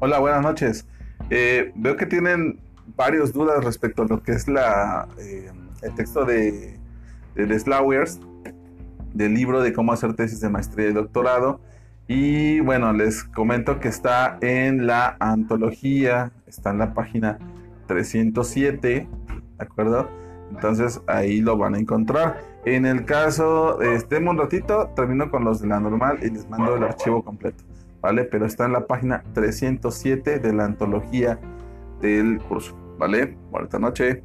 Hola, buenas noches. Eh, veo que tienen varias dudas respecto a lo que es la, eh, el texto de, de Slowers, del libro de cómo hacer tesis de maestría y doctorado. Y bueno, les comento que está en la antología, está en la página 307, ¿de acuerdo? Entonces ahí lo van a encontrar. En el caso, estemos un ratito, termino con los de la normal y les mando el archivo completo, ¿vale? Pero está en la página 307 de la antología del curso, ¿vale? Buenas noche.